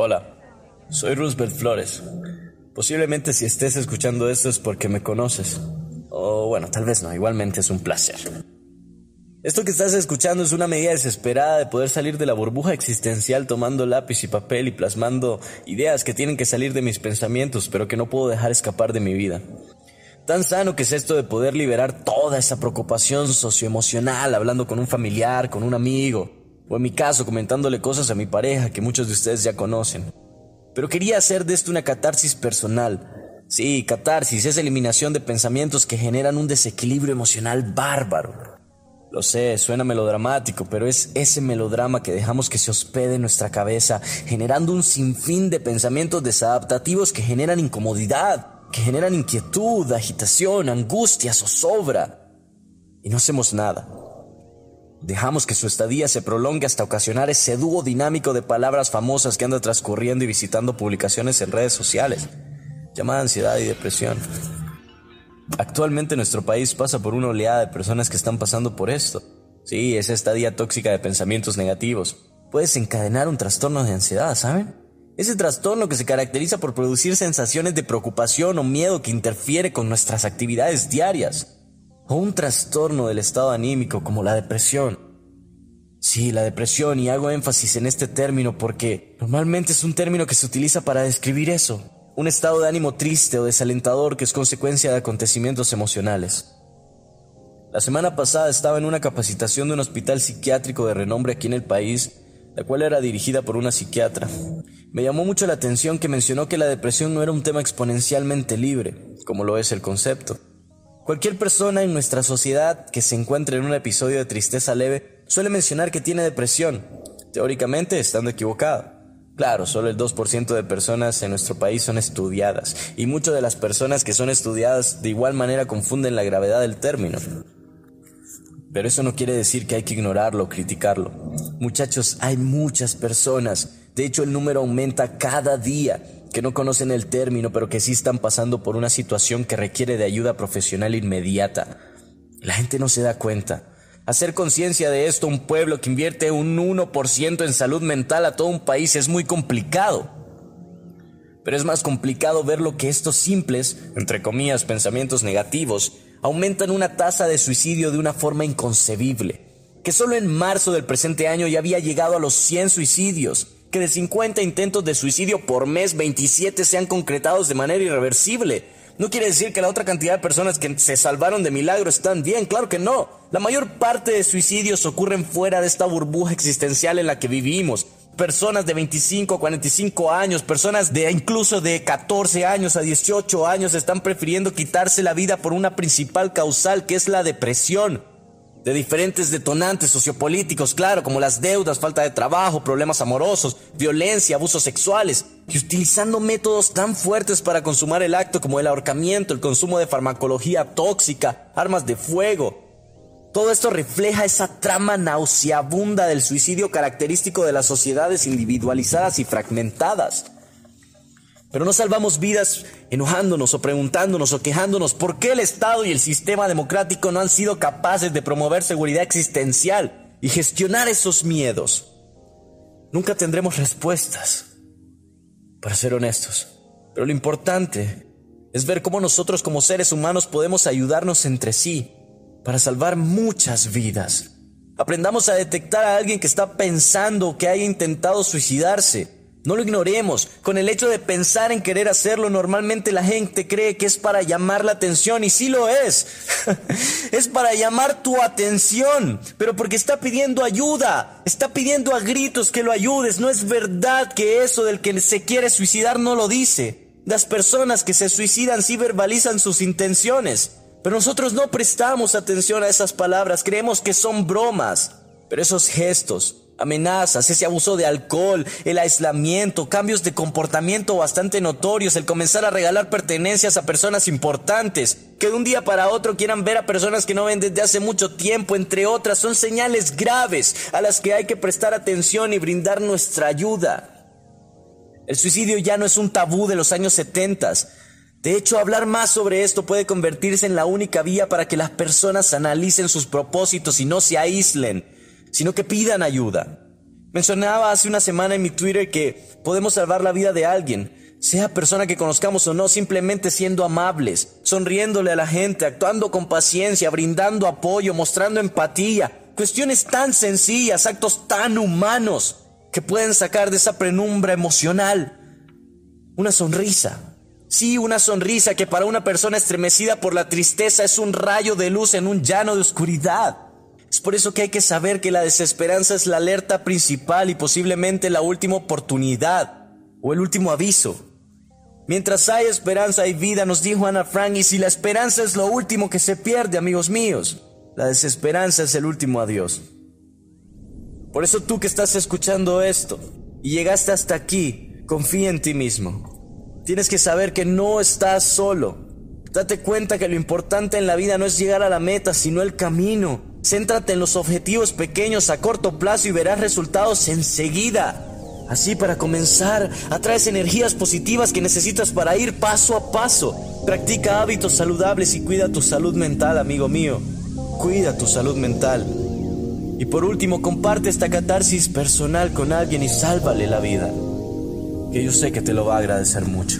Hola, soy Roosevelt Flores. Posiblemente si estés escuchando esto es porque me conoces. O bueno, tal vez no, igualmente es un placer. Esto que estás escuchando es una medida desesperada de poder salir de la burbuja existencial tomando lápiz y papel y plasmando ideas que tienen que salir de mis pensamientos, pero que no puedo dejar escapar de mi vida. Tan sano que es esto de poder liberar toda esa preocupación socioemocional hablando con un familiar, con un amigo, o en mi caso comentándole cosas a mi pareja que muchos de ustedes ya conocen. Pero quería hacer de esto una catarsis personal. Sí, catarsis es eliminación de pensamientos que generan un desequilibrio emocional bárbaro. Lo sé, suena melodramático, pero es ese melodrama que dejamos que se hospede en nuestra cabeza, generando un sinfín de pensamientos desadaptativos que generan incomodidad, que generan inquietud, agitación, angustia, zozobra. Y no hacemos nada. Dejamos que su estadía se prolongue hasta ocasionar ese dúo dinámico de palabras famosas que anda transcurriendo y visitando publicaciones en redes sociales, llamada ansiedad y depresión. Actualmente nuestro país pasa por una oleada de personas que están pasando por esto. Sí, esa estadía tóxica de pensamientos negativos puede desencadenar un trastorno de ansiedad, ¿saben? Ese trastorno que se caracteriza por producir sensaciones de preocupación o miedo que interfiere con nuestras actividades diarias. O un trastorno del estado anímico como la depresión. Sí, la depresión, y hago énfasis en este término porque normalmente es un término que se utiliza para describir eso, un estado de ánimo triste o desalentador que es consecuencia de acontecimientos emocionales. La semana pasada estaba en una capacitación de un hospital psiquiátrico de renombre aquí en el país, la cual era dirigida por una psiquiatra. Me llamó mucho la atención que mencionó que la depresión no era un tema exponencialmente libre, como lo es el concepto. Cualquier persona en nuestra sociedad que se encuentre en un episodio de tristeza leve suele mencionar que tiene depresión, teóricamente estando equivocado. Claro, solo el 2% de personas en nuestro país son estudiadas y muchas de las personas que son estudiadas de igual manera confunden la gravedad del término. Pero eso no quiere decir que hay que ignorarlo o criticarlo. Muchachos, hay muchas personas, de hecho el número aumenta cada día, que no conocen el término pero que sí están pasando por una situación que requiere de ayuda profesional inmediata. La gente no se da cuenta. Hacer conciencia de esto un pueblo que invierte un 1% en salud mental a todo un país es muy complicado. Pero es más complicado ver lo que estos simples, entre comillas, pensamientos negativos, aumentan una tasa de suicidio de una forma inconcebible. Que solo en marzo del presente año ya había llegado a los 100 suicidios, que de 50 intentos de suicidio por mes, 27 sean concretados de manera irreversible, no quiere decir que la otra cantidad de personas que se salvaron de milagro están bien, claro que no. La mayor parte de suicidios ocurren fuera de esta burbuja existencial en la que vivimos. Personas de 25 a 45 años, personas de incluso de 14 años a 18 años están prefiriendo quitarse la vida por una principal causal que es la depresión de diferentes detonantes sociopolíticos, claro, como las deudas, falta de trabajo, problemas amorosos, violencia, abusos sexuales, y utilizando métodos tan fuertes para consumar el acto como el ahorcamiento, el consumo de farmacología tóxica, armas de fuego. Todo esto refleja esa trama nauseabunda del suicidio característico de las sociedades individualizadas y fragmentadas. Pero no salvamos vidas enojándonos o preguntándonos o quejándonos por qué el Estado y el sistema democrático no han sido capaces de promover seguridad existencial y gestionar esos miedos. Nunca tendremos respuestas, para ser honestos. Pero lo importante es ver cómo nosotros como seres humanos podemos ayudarnos entre sí para salvar muchas vidas. Aprendamos a detectar a alguien que está pensando que haya intentado suicidarse no lo ignoremos. Con el hecho de pensar en querer hacerlo, normalmente la gente cree que es para llamar la atención y sí lo es. es para llamar tu atención, pero porque está pidiendo ayuda. Está pidiendo a gritos que lo ayudes. No es verdad que eso del que se quiere suicidar no lo dice. Las personas que se suicidan sí verbalizan sus intenciones. Pero nosotros no prestamos atención a esas palabras, creemos que son bromas. Pero esos gestos, amenazas, ese abuso de alcohol, el aislamiento, cambios de comportamiento bastante notorios, el comenzar a regalar pertenencias a personas importantes, que de un día para otro quieran ver a personas que no ven desde hace mucho tiempo, entre otras, son señales graves a las que hay que prestar atención y brindar nuestra ayuda. El suicidio ya no es un tabú de los años 70. De hecho, hablar más sobre esto puede convertirse en la única vía para que las personas analicen sus propósitos y no se aíslen, sino que pidan ayuda. Mencionaba hace una semana en mi Twitter que podemos salvar la vida de alguien, sea persona que conozcamos o no, simplemente siendo amables, sonriéndole a la gente, actuando con paciencia, brindando apoyo, mostrando empatía. Cuestiones tan sencillas, actos tan humanos que pueden sacar de esa penumbra emocional una sonrisa. Sí, una sonrisa que para una persona estremecida por la tristeza es un rayo de luz en un llano de oscuridad. Es por eso que hay que saber que la desesperanza es la alerta principal y posiblemente la última oportunidad o el último aviso. Mientras hay esperanza hay vida, nos dijo Ana Frank, y si la esperanza es lo último que se pierde, amigos míos, la desesperanza es el último adiós. Por eso tú que estás escuchando esto y llegaste hasta aquí, confía en ti mismo. Tienes que saber que no estás solo. Date cuenta que lo importante en la vida no es llegar a la meta, sino el camino. Céntrate en los objetivos pequeños a corto plazo y verás resultados enseguida. Así para comenzar, atraes energías positivas que necesitas para ir paso a paso. Practica hábitos saludables y cuida tu salud mental, amigo mío. Cuida tu salud mental. Y por último, comparte esta catarsis personal con alguien y sálvale la vida. Que yo sé que te lo va a agradecer mucho.